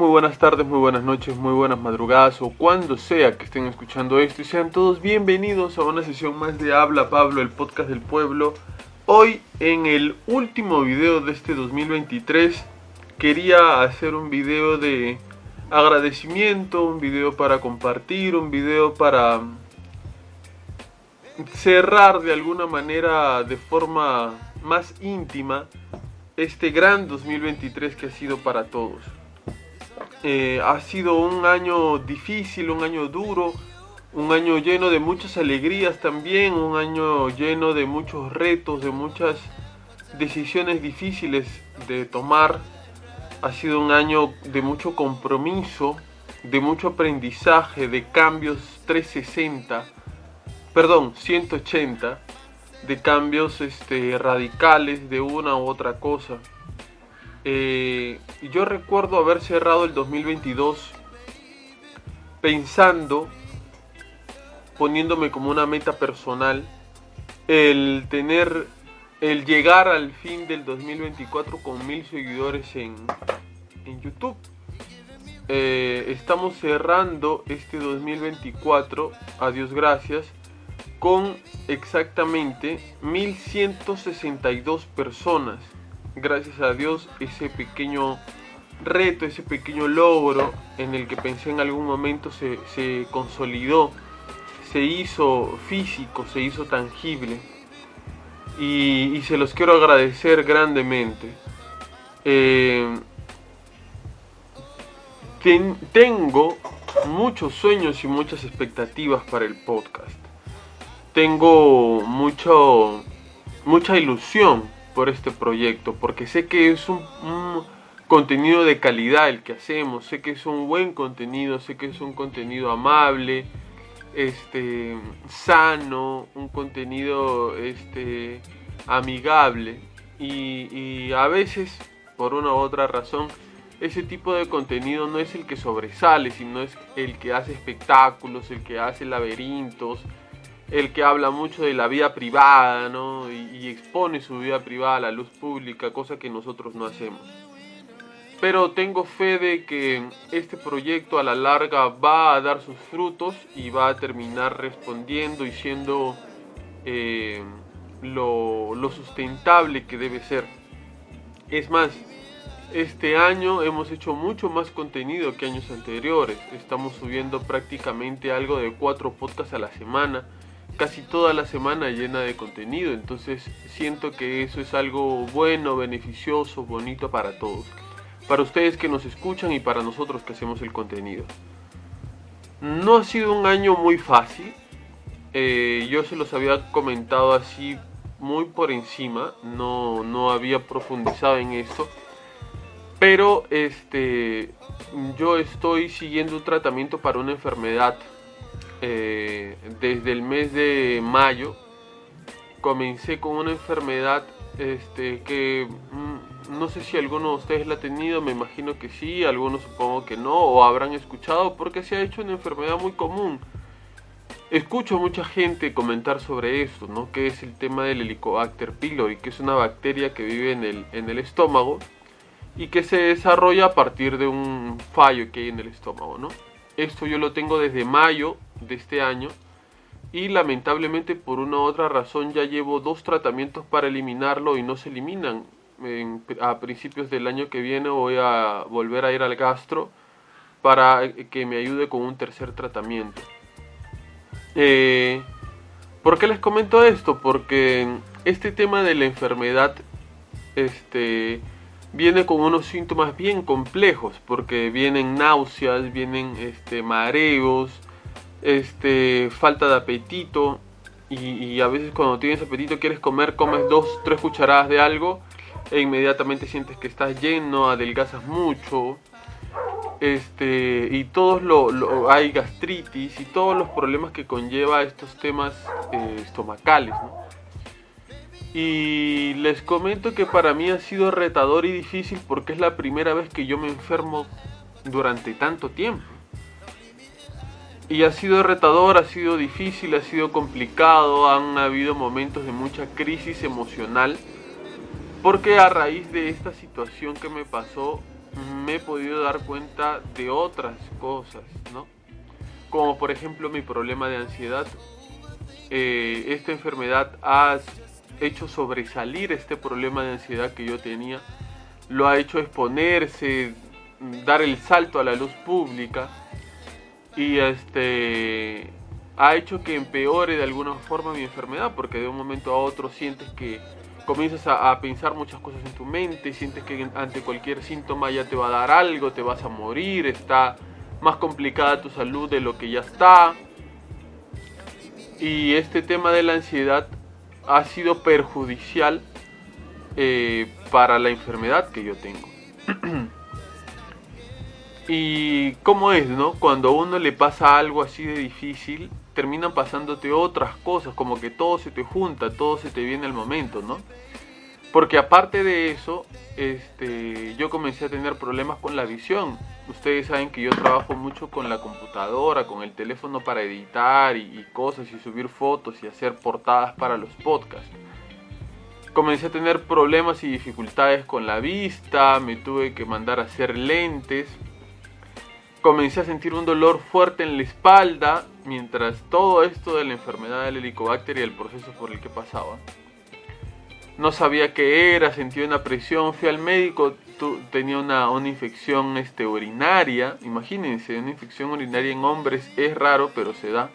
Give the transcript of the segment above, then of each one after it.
muy buenas tardes, muy buenas noches, muy buenas madrugadas o cuando sea que estén escuchando esto y sean todos bienvenidos a una sesión más de Habla Pablo, el podcast del pueblo. Hoy en el último video de este 2023 quería hacer un video de agradecimiento, un video para compartir, un video para cerrar de alguna manera de forma más íntima este gran 2023 que ha sido para todos. Eh, ha sido un año difícil, un año duro, un año lleno de muchas alegrías también, un año lleno de muchos retos, de muchas decisiones difíciles de tomar. Ha sido un año de mucho compromiso, de mucho aprendizaje, de cambios 360, perdón, 180 de cambios este, radicales de una u otra cosa. Eh, yo recuerdo haber cerrado el 2022 pensando, poniéndome como una meta personal, el tener, el llegar al fin del 2024 con mil seguidores en, en YouTube. Eh, estamos cerrando este 2024, a Dios gracias, con exactamente 1162 personas. Gracias a Dios ese pequeño reto, ese pequeño logro en el que pensé en algún momento se, consolidó, se hizo físico, se hizo tangible. Y, se los quiero agradecer grandemente. Eh, tengo muchos sueños y muchas expectativas para el podcast tengo mucho, mucha ilusión por este proyecto, porque sé que es un, contenido de calidad el que hacemos, sé que es un buen contenido, sé que es un contenido amable, este, sano, un contenido este, amigable. Y, y a veces, por una u otra razón, ese tipo de contenido no es el que sobresale, sino es el que hace espectáculos, el que hace laberintos, el que habla mucho de la vida privada, ¿no? Y, expone su vida privada a la luz pública, cosa que nosotros no hacemos. Pero tengo fe de que este proyecto a la larga va a dar sus frutos y va a terminar respondiendo y siendo eh, lo, lo sustentable que debe ser. Es más, este año hemos hecho mucho más contenido que años anteriores. Estamos subiendo prácticamente algo de cuatro podcasts a la semana casi toda la semana llena de contenido. Entonces siento que eso es algo bueno, beneficioso, bonito para todos. Para ustedes que nos escuchan y para nosotros que hacemos el contenido. No ha sido un año muy fácil. Eh, yo se los había comentado así muy por encima. No, no había profundizado en esto. Pero este, yo estoy siguiendo un tratamiento para una enfermedad eh, desde el mes de mayo comencé con una enfermedad este, que mm, no sé si alguno de ustedes la ha tenido, me imagino que sí, algunos supongo que no, o habrán escuchado porque se ha hecho una enfermedad muy común. Escucho a mucha gente comentar sobre esto, ¿no? Que es el tema del Helicobacter pylori, que es una bacteria que vive en el, en el estómago y que se desarrolla a partir de un fallo que hay en el estómago, ¿no? Esto yo lo tengo desde mayo de este año y lamentablemente por una u otra razón ya llevo dos tratamientos para eliminarlo y no se eliminan. a principios del año que viene voy a volver a ir al gastro para que me ayude con un tercer tratamiento. Eh, ¿Por qué les comento esto? Porque este tema de la enfermedad este, viene con unos síntomas bien complejos, porque vienen náuseas, vienen este, mareos, este, falta de apetito, y, a veces cuando tienes apetito quieres comer, comes dos, tres cucharadas de algo, e inmediatamente sientes que estás lleno, adelgazas mucho, este, y todos lo, hay gastritis y todos los problemas que conlleva estos temas eh, estomacales, ¿no? Y les comento que para mí ha sido retador y difícil porque es la primera vez que yo me enfermo durante tanto tiempo. Y ha sido retador, ha sido difícil, ha sido complicado, han habido momentos de mucha crisis emocional, porque a raíz de esta situación que me pasó, me he podido dar cuenta de otras cosas, ¿no? Como por ejemplo mi problema de ansiedad. Eh, esta enfermedad ha hecho sobresalir este problema de ansiedad que yo tenía, lo ha hecho exponerse, dar el salto a la luz pública y este ha hecho que empeore de alguna forma mi enfermedad porque de un momento a otro sientes que comienzas a, pensar muchas cosas en tu mente, sientes que ante cualquier síntoma ya te va a dar algo, te vas a morir, está más complicada tu salud de lo que ya está. Y este tema de la ansiedad ha sido perjudicial eh, para la enfermedad que yo tengo. y cómo es, ¿no? Cuando a uno le pasa algo así de difícil, terminan pasándote otras cosas, como que todo se te junta, todo se te viene al momento, ¿no? Porque aparte de eso, este, yo comencé a tener problemas con la visión. Ustedes saben que yo trabajo mucho con la computadora, con el teléfono para editar y, y cosas y subir fotos y hacer portadas para los podcasts. Comencé a tener problemas y dificultades con la vista, me tuve que mandar a hacer lentes. Comencé a sentir un dolor fuerte en la espalda mientras todo esto de la enfermedad del helicobacter y el proceso por el que pasaba. No sabía qué era, sentí una presión, fui al médico, tenía una, una, infección este, urinaria, imagínense, una infección urinaria en hombres es raro, pero se da.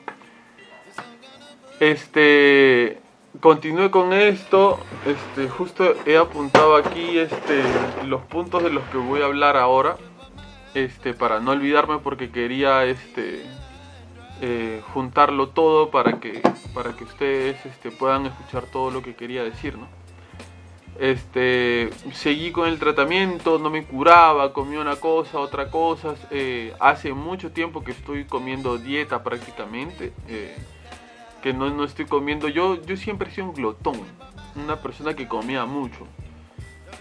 Este, continué con esto, este, justo he apuntado aquí este, los puntos de los que voy a hablar ahora, este, para no olvidarme porque quería este, eh, juntarlo todo para que, para que ustedes este, puedan escuchar todo lo que quería decir, ¿no? Este, seguí con el tratamiento, no me curaba, comí una cosa, otra cosa. Eh, hace mucho tiempo que estoy comiendo dieta prácticamente, eh, que no, no, estoy comiendo. Yo, yo siempre he sido un glotón, una persona que comía mucho.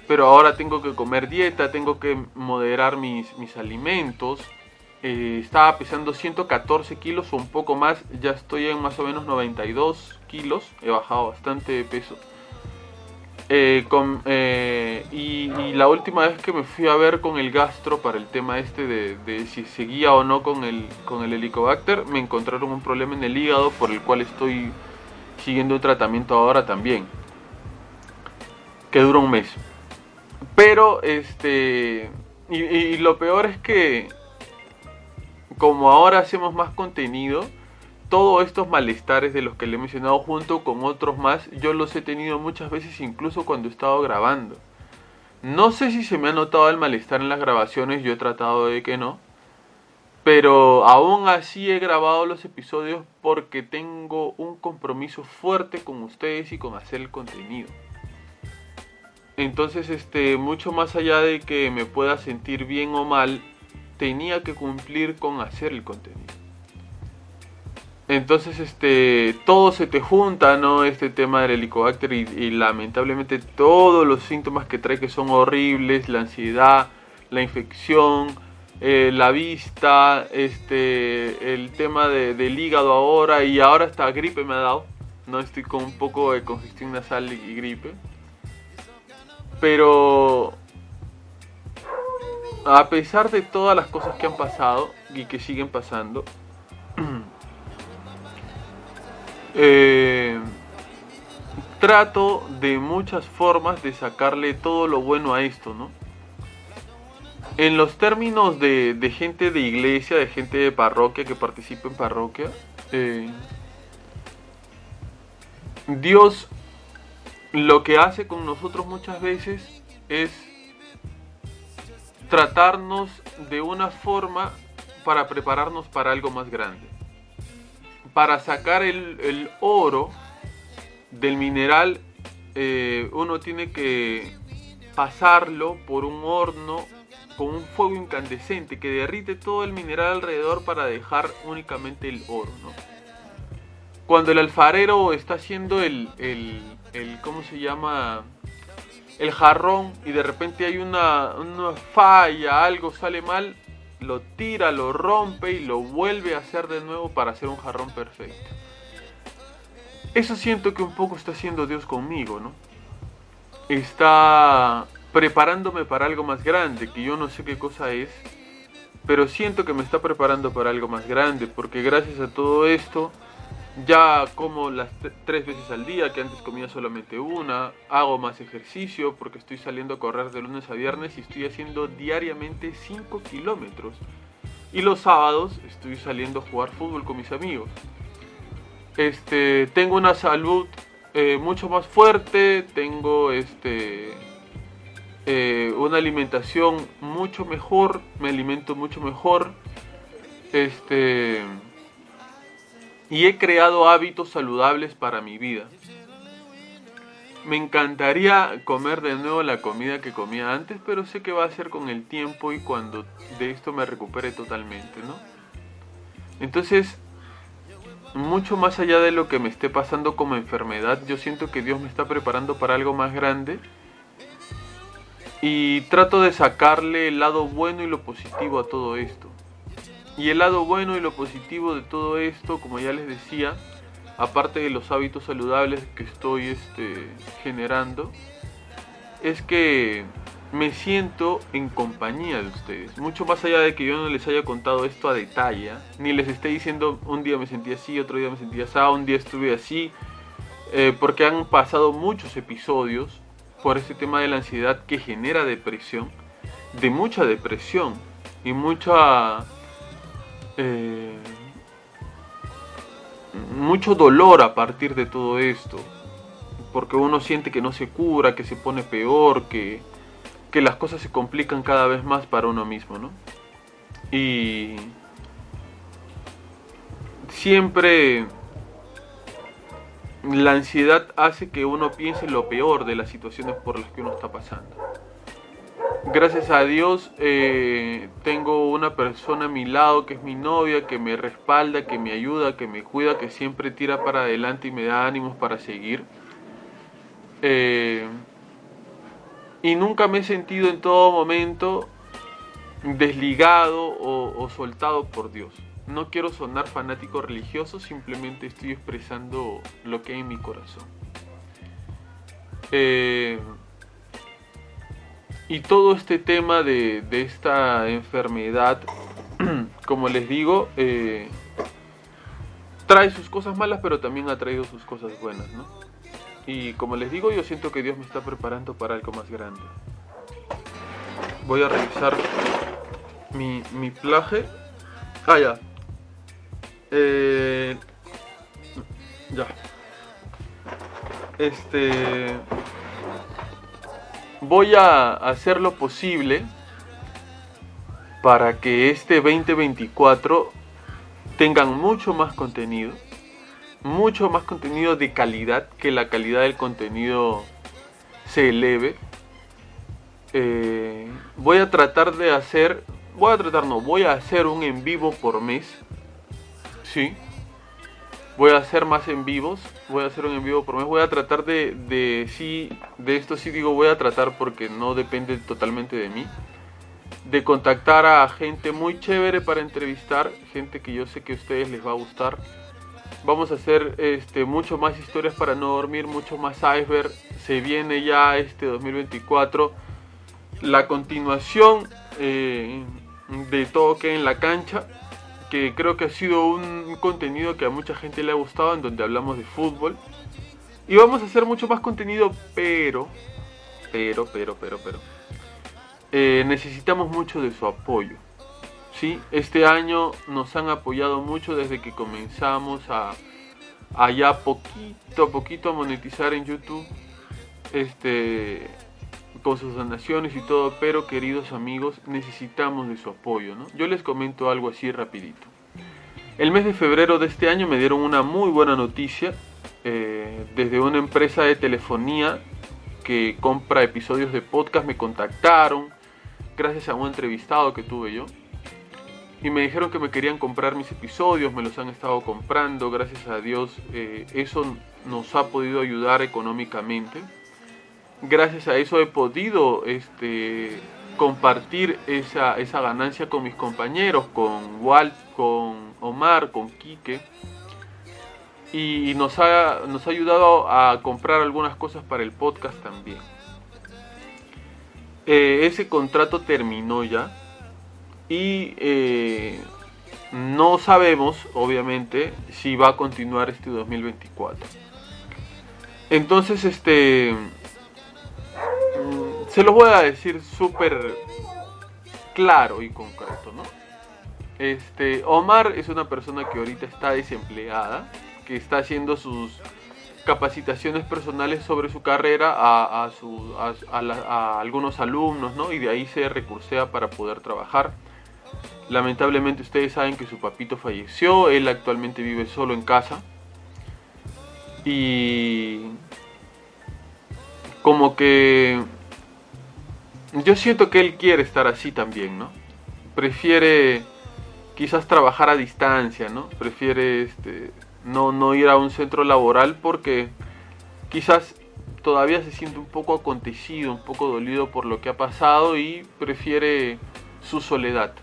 Pero ahora tengo que comer dieta, tengo que moderar mis, mis alimentos. Eh, estaba pesando 114 kilos o un poco más, ya estoy en más o menos 92 kilos, he bajado bastante de peso. Eh, eh, y, la última vez que me fui a ver con el gastro para el tema este de, si seguía o no con el, con el helicobacter, me encontraron un problema en el hígado por el cual estoy siguiendo un tratamiento ahora también, que dura un mes. Pero, este, y lo peor es que como ahora hacemos más contenido, todos estos malestares de los que le he mencionado junto con otros más, yo los he tenido muchas veces incluso cuando he estado grabando. No sé si se me ha notado el malestar en las grabaciones, yo he tratado de que no. Pero aún así he grabado los episodios porque tengo un compromiso fuerte con ustedes y con hacer el contenido. Entonces, este, mucho más allá de que me pueda sentir bien o mal, tenía que cumplir con hacer el contenido. Entonces, este, todo se te junta, ¿no? Este tema del helicobacter y, lamentablemente todos los síntomas que trae que son horribles, la ansiedad, la infección, eh, la vista, este, el tema del hígado ahora y ahora hasta gripe me ha dado, ¿no? Estoy con un poco de congestión nasal y gripe. Pero a pesar de todas las cosas que han pasado y que siguen pasando, Eh, trato de muchas formas de sacarle todo lo bueno a esto, ¿no? En los términos de, gente de iglesia, de gente de parroquia que participa en parroquia, eh, Dios lo que hace con nosotros muchas veces es tratarnos de una forma para prepararnos para algo más grande para sacar el, oro del mineral, eh, uno tiene que pasarlo por un horno con un fuego incandescente que derrite todo el mineral alrededor para dejar únicamente el oro. Cuando el alfarero está haciendo el, el, el ¿cómo se llama? El jarrón y de repente hay una, una falla, algo sale mal, lo tira, lo rompe y lo vuelve a hacer de nuevo para hacer un jarrón perfecto. Eso siento que un poco está haciendo Dios conmigo, ¿no? Está preparándome para algo más grande, que yo no sé qué cosa es, pero siento que me está preparando para algo más grande, porque gracias a todo esto ya como las tres veces al día, que antes comía solamente una, hago más ejercicio porque estoy saliendo a correr de lunes a viernes y estoy haciendo diariamente 5 kilómetros. Y los sábados estoy saliendo a jugar fútbol con mis amigos. Este, tengo una salud eh, mucho más fuerte, tengo este, eh, una alimentación mucho mejor, me alimento mucho mejor. Este, y he creado hábitos saludables para mi vida. Me encantaría comer de nuevo la comida que comía antes, pero sé que va a ser con el tiempo y cuando de esto me recupere totalmente, ¿no? Entonces, mucho más allá de lo que me esté pasando como enfermedad, yo siento que Dios me está preparando para algo más grande y trato de sacarle el lado bueno y lo positivo a todo esto. Y el lado bueno y lo positivo de todo esto, como ya les decía, aparte de los hábitos saludables que estoy este, generando, es que me siento en compañía de ustedes. Mucho más allá de que yo no les haya contado esto a detalle, ni les esté diciendo un día me sentí así, otro día me sentí así, un día estuve así, eh, porque han pasado muchos episodios por este tema de la ansiedad que genera depresión, de mucha depresión y mucha eh, mucho dolor a partir de todo esto. Porque uno siente que no se cura, que se pone peor, que, que las cosas se complican cada vez más para uno mismo, ¿no? Y siempre la ansiedad hace que uno piense lo peor de las situaciones por las que uno está pasando gracias a Dios eh, tengo una persona a mi lado que es mi novia, que me respalda, que me ayuda, que me cuida, que siempre tira para adelante y me da ánimos para seguir. Eh, y nunca me he sentido en todo momento desligado o, soltado por Dios. No quiero sonar fanático religioso, simplemente estoy expresando lo que hay en mi corazón. Eh, y todo este tema de, esta enfermedad, como les digo, eh, trae sus cosas malas, pero también ha traído sus cosas buenas, ¿no? Y como les digo, yo siento que Dios me está preparando para algo más grande. Voy a revisar mi, mi plaje. Ah, ya. Eh, ya. Este voy a hacer lo posible para que este 2024 tengan mucho más contenido, mucho más contenido de calidad, que la calidad del contenido se eleve. Eh, voy a tratar de hacer, voy a tratar, no, voy a hacer un en vivo por mes, sí, voy a hacer más en vivos, voy a hacer un en vivo por mes, voy a tratar de, sí, de esto sí digo voy a tratar porque no depende totalmente de mí, de contactar a gente muy chévere para entrevistar, gente que yo sé que a ustedes les va a gustar. Vamos a hacer este, mucho más historias para no dormir, mucho más iceberg. Se viene ya este 2024. La continuación eh, de todo que en la cancha que creo que ha sido un contenido que a mucha gente le ha gustado, en donde hablamos de fútbol. Y vamos a hacer mucho más contenido, pero, pero, pero, pero, pero, eh, necesitamos mucho de su apoyo. ¿sí? Este año nos han apoyado mucho desde que comenzamos a, a ya poquito a poquito a monetizar en YouTube. Este, con sus donaciones y todo, pero queridos amigos, necesitamos de su apoyo, ¿no? Yo les comento algo así rapidito. El mes de febrero de este año me dieron una muy buena noticia eh, desde una empresa de telefonía que compra episodios de podcast, me contactaron gracias a un entrevistado que tuve yo y me dijeron que me querían comprar mis episodios, me los han estado comprando, gracias a Dios eh, eso nos ha podido ayudar económicamente gracias a eso he podido este, compartir esa, esa ganancia con mis compañeros, con Walt, con Omar, con Quique. Y nos ha, nos ha ayudado a comprar algunas cosas para el podcast también. Eh, ese contrato terminó ya. Y eh, no sabemos, obviamente, si va a continuar este 2024. Entonces, este se los voy a decir súper claro y concreto, ¿no? Este, Omar es una persona que ahorita está desempleada, que está haciendo sus capacitaciones personales sobre su carrera a, a, algunos alumnos, ¿no? Y de ahí se recursea para poder trabajar. Lamentablemente ustedes saben que su papito falleció, él actualmente vive solo en casa. Y como que yo siento que él quiere estar así también, ¿no? Prefiere quizás trabajar a distancia, ¿no? Prefiere este, no, no ir a un centro laboral porque quizás todavía se siente un poco acontecido, un poco dolido por lo que ha pasado y prefiere su soledad.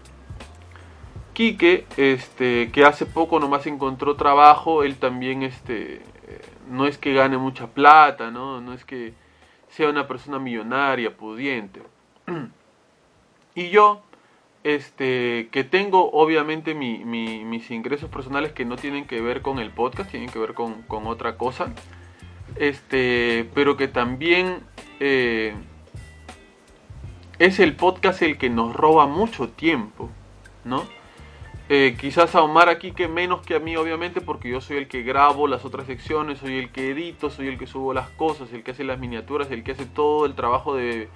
Quique, este, que hace poco nomás encontró trabajo, él también este, no es que gane mucha plata, ¿no? No es que sea una persona millonaria, pudiente. y yo, este, que tengo obviamente mis ingresos personales que no tienen que ver con el podcast, tienen que ver con, otra cosa, este, pero que también eh, es el podcast el que nos roba mucho tiempo, ¿no? Eh, quizás a Omar aquí que menos que a mí, obviamente, porque yo soy el que grabo las otras secciones, soy el que edito, soy el que subo las cosas, el que hace las miniaturas, el que hace todo el trabajo de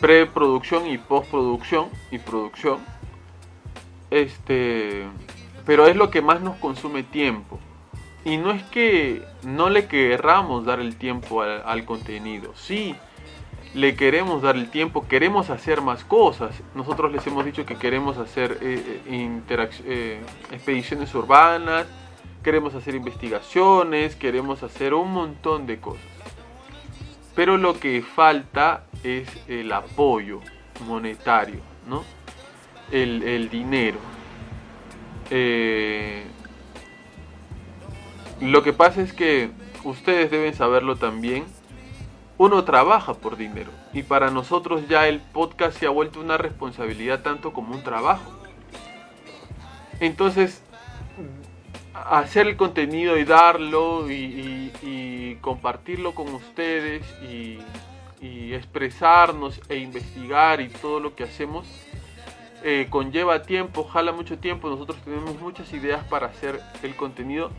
preproducción y postproducción y producción. Este, pero es lo que más nos consume tiempo. Y no es que no le querramos dar el tiempo al, contenido, sí le queremos dar el tiempo, queremos hacer más cosas. Nosotros les hemos dicho que queremos hacer eh, eh, eh, expediciones urbanas, queremos hacer investigaciones, queremos hacer un montón de cosas. Pero lo que falta es el apoyo monetario, ¿no? El, el dinero. lo que pasa es que ustedes deben saberlo también uno trabaja por dinero y para nosotros ya el podcast se ha vuelto una responsabilidad tanto como un trabajo. Entonces, hacer el contenido y darlo y, compartirlo con ustedes y, expresarnos e investigar y todo lo que hacemos eh, conlleva tiempo, jala mucho tiempo. Nosotros tenemos muchas ideas para hacer el contenido,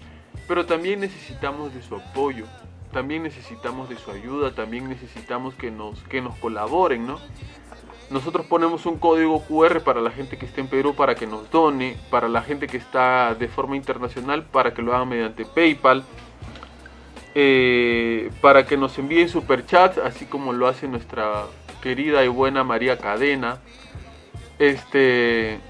pero también necesitamos de su apoyo también necesitamos de su ayuda, también necesitamos que nos, que nos colaboren, ¿no? Nosotros ponemos un código QR para la gente que esté en Perú para que nos done, para la gente que está de forma internacional para que lo hagan mediante PayPal, eh, para que nos envíen superchats, así como lo hace nuestra querida y buena María Cadena. Este,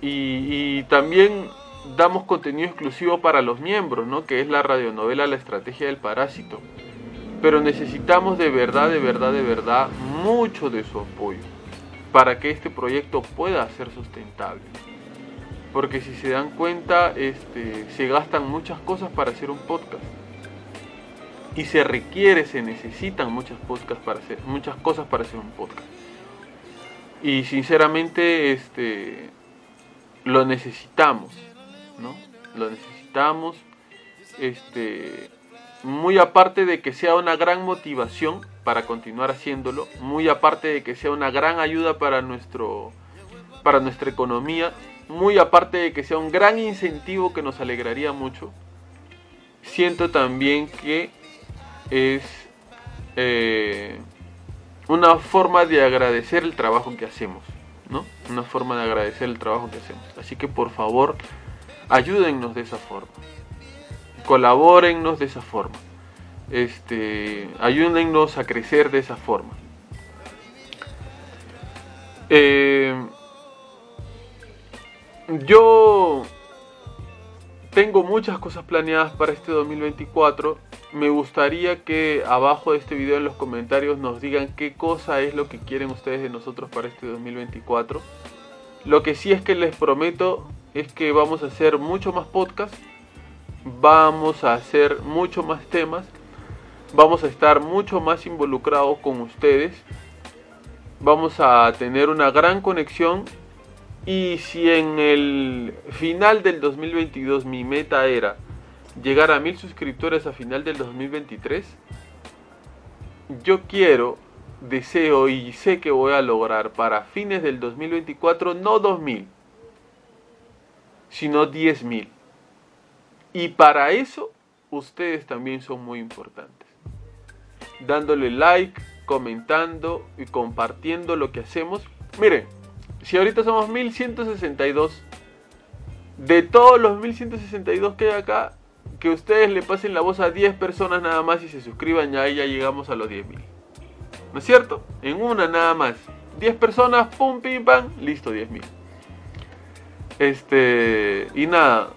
y, y también damos contenido exclusivo para los miembros, ¿no? que es la radionovela La estrategia del parásito. Pero necesitamos de verdad, de verdad, de verdad mucho de su apoyo para que este proyecto pueda ser sustentable. Porque si se dan cuenta, este, se gastan muchas cosas para hacer un podcast. Y se requiere, se necesitan muchas, podcasts para hacer, muchas cosas para hacer un podcast. Y sinceramente este, lo necesitamos. ¿no? Lo necesitamos. Este, muy aparte de que sea una gran motivación para continuar haciéndolo, muy aparte de que sea una gran ayuda para nuestro para nuestra economía, muy aparte de que sea un gran incentivo que nos alegraría mucho, siento también que es eh, una forma de agradecer el trabajo que hacemos, ¿no? Una forma de agradecer el trabajo que hacemos. Así que por favor, ayúdennos de esa forma, colabórennos de esa forma, este, ayúdennos a crecer de esa forma. Eh, yo tengo muchas cosas planeadas para este 2024 me gustaría que abajo de este video en los comentarios nos digan qué cosa es lo que quieren ustedes de nosotros para este 2024. Lo que sí es que les prometo es que vamos a hacer mucho más podcast, vamos a hacer mucho más temas, vamos a estar mucho más involucrados con ustedes, vamos a tener una gran conexión y si en el final del 2022 mi meta era llegar a mil suscriptores a final del 2023, yo quiero, deseo y sé que voy a lograr para fines del 2024 no 2000, sino 10.000. Y para eso ustedes también son muy importantes. Dándole like, comentando y compartiendo lo que hacemos. Miren, si ahorita somos 1162, de todos los 1162 que hay acá, que ustedes le pasen la voz a 10 personas nada más y se suscriban, ya ahí ya llegamos a los 10.000. ¿No es cierto? En una nada más. 10 personas, pum, pim, pam, listo, 10.000. Este, y nada,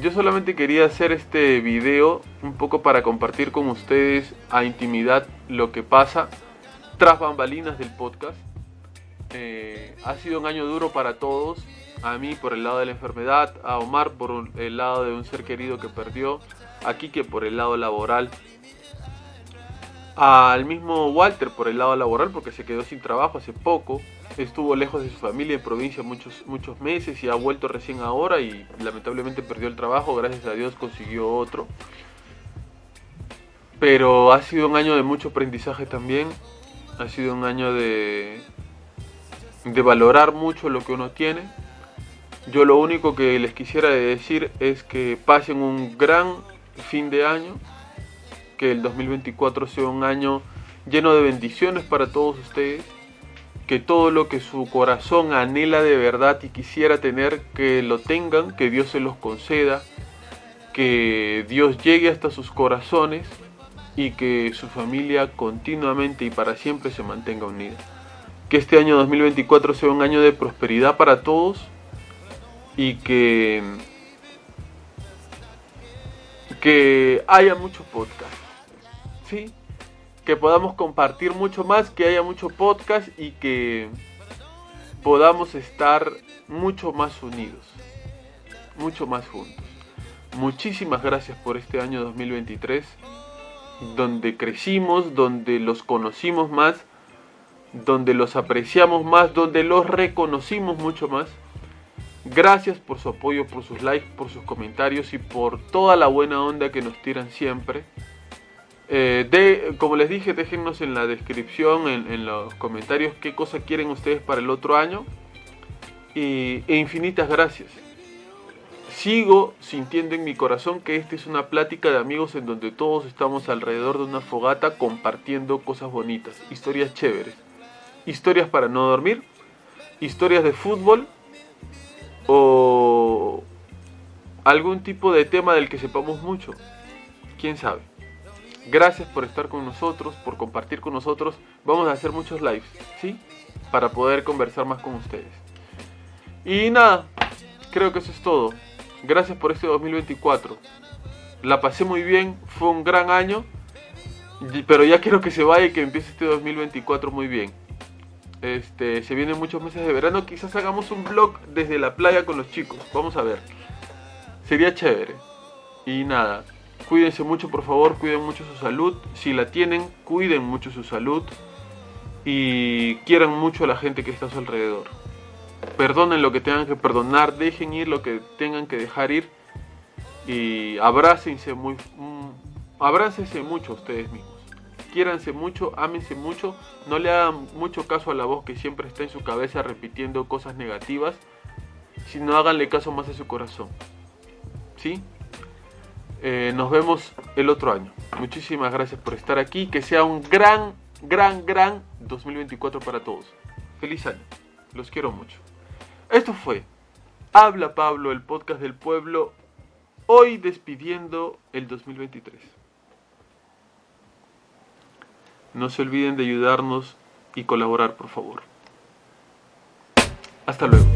yo solamente quería hacer este video un poco para compartir con ustedes a intimidad lo que pasa tras bambalinas del podcast. Eh, ha sido un año duro para todos, a mí por el lado de la enfermedad, a Omar por el lado de un ser querido que perdió, a Kike por el lado laboral, al mismo Walter por el lado laboral porque se quedó sin trabajo hace poco, estuvo lejos de su familia en provincia muchos, muchos meses y ha vuelto recién ahora y lamentablemente perdió el trabajo, gracias a Dios consiguió otro. Pero ha sido un año de mucho aprendizaje también, ha sido un año de, de valorar mucho lo que uno tiene. Yo lo único que les quisiera decir es que pasen un gran fin de año, que el 2024 sea un año lleno de bendiciones para todos ustedes, que todo lo que su corazón anhela de verdad y quisiera tener, que lo tengan, que Dios se los conceda, que Dios llegue hasta sus corazones y que su familia continuamente y para siempre se mantenga unida. Que este año 2024 sea un año de prosperidad para todos y que, que haya mucho podcast. Que podamos compartir mucho más, que haya mucho podcast y que podamos estar mucho más unidos, mucho más juntos. Muchísimas gracias por este año 2023, donde crecimos, donde los conocimos más, donde los apreciamos más, donde los reconocimos mucho más. Gracias por su apoyo, por sus likes, por sus comentarios y por toda la buena onda que nos tiran siempre. Eh, de, como les dije, déjennos en la descripción, en, los comentarios, qué cosa quieren ustedes para el otro año. Y, e infinitas gracias. Sigo sintiendo en mi corazón que esta es una plática de amigos en donde todos estamos alrededor de una fogata compartiendo cosas bonitas, historias chéveres, historias para no dormir, historias de fútbol o algún tipo de tema del que sepamos mucho. ¿Quién sabe? Gracias por estar con nosotros, por compartir con nosotros. Vamos a hacer muchos lives, ¿sí? Para poder conversar más con ustedes. Y nada, creo que eso es todo. Gracias por este 2024. La pasé muy bien, fue un gran año, pero ya quiero que se vaya y que empiece este 2024 muy bien. Este, se vienen muchos meses de verano. Quizás hagamos un vlog desde la playa con los chicos. Vamos a ver. Sería chévere. Y nada. Cuídense mucho, por favor. Cuiden mucho su salud. Si la tienen, cuiden mucho su salud. Y quieran mucho a la gente que está a su alrededor. Perdonen lo que tengan que perdonar. Dejen ir lo que tengan que dejar ir. Y abrácense muy. Mm, abrácense mucho ustedes mismos quiéranse mucho, ámense mucho, no le hagan mucho caso a la voz que siempre está en su cabeza repitiendo cosas negativas, sino háganle caso más a su corazón. ¿Sí? Eh, nos vemos el otro año. Muchísimas gracias por estar aquí. Que sea un gran, gran, gran 2024 para todos. Feliz año. Los quiero mucho. Esto fue Habla Pablo, el podcast del pueblo. Hoy despidiendo el 2023. No se olviden de ayudarnos y colaborar, por favor. Hasta luego.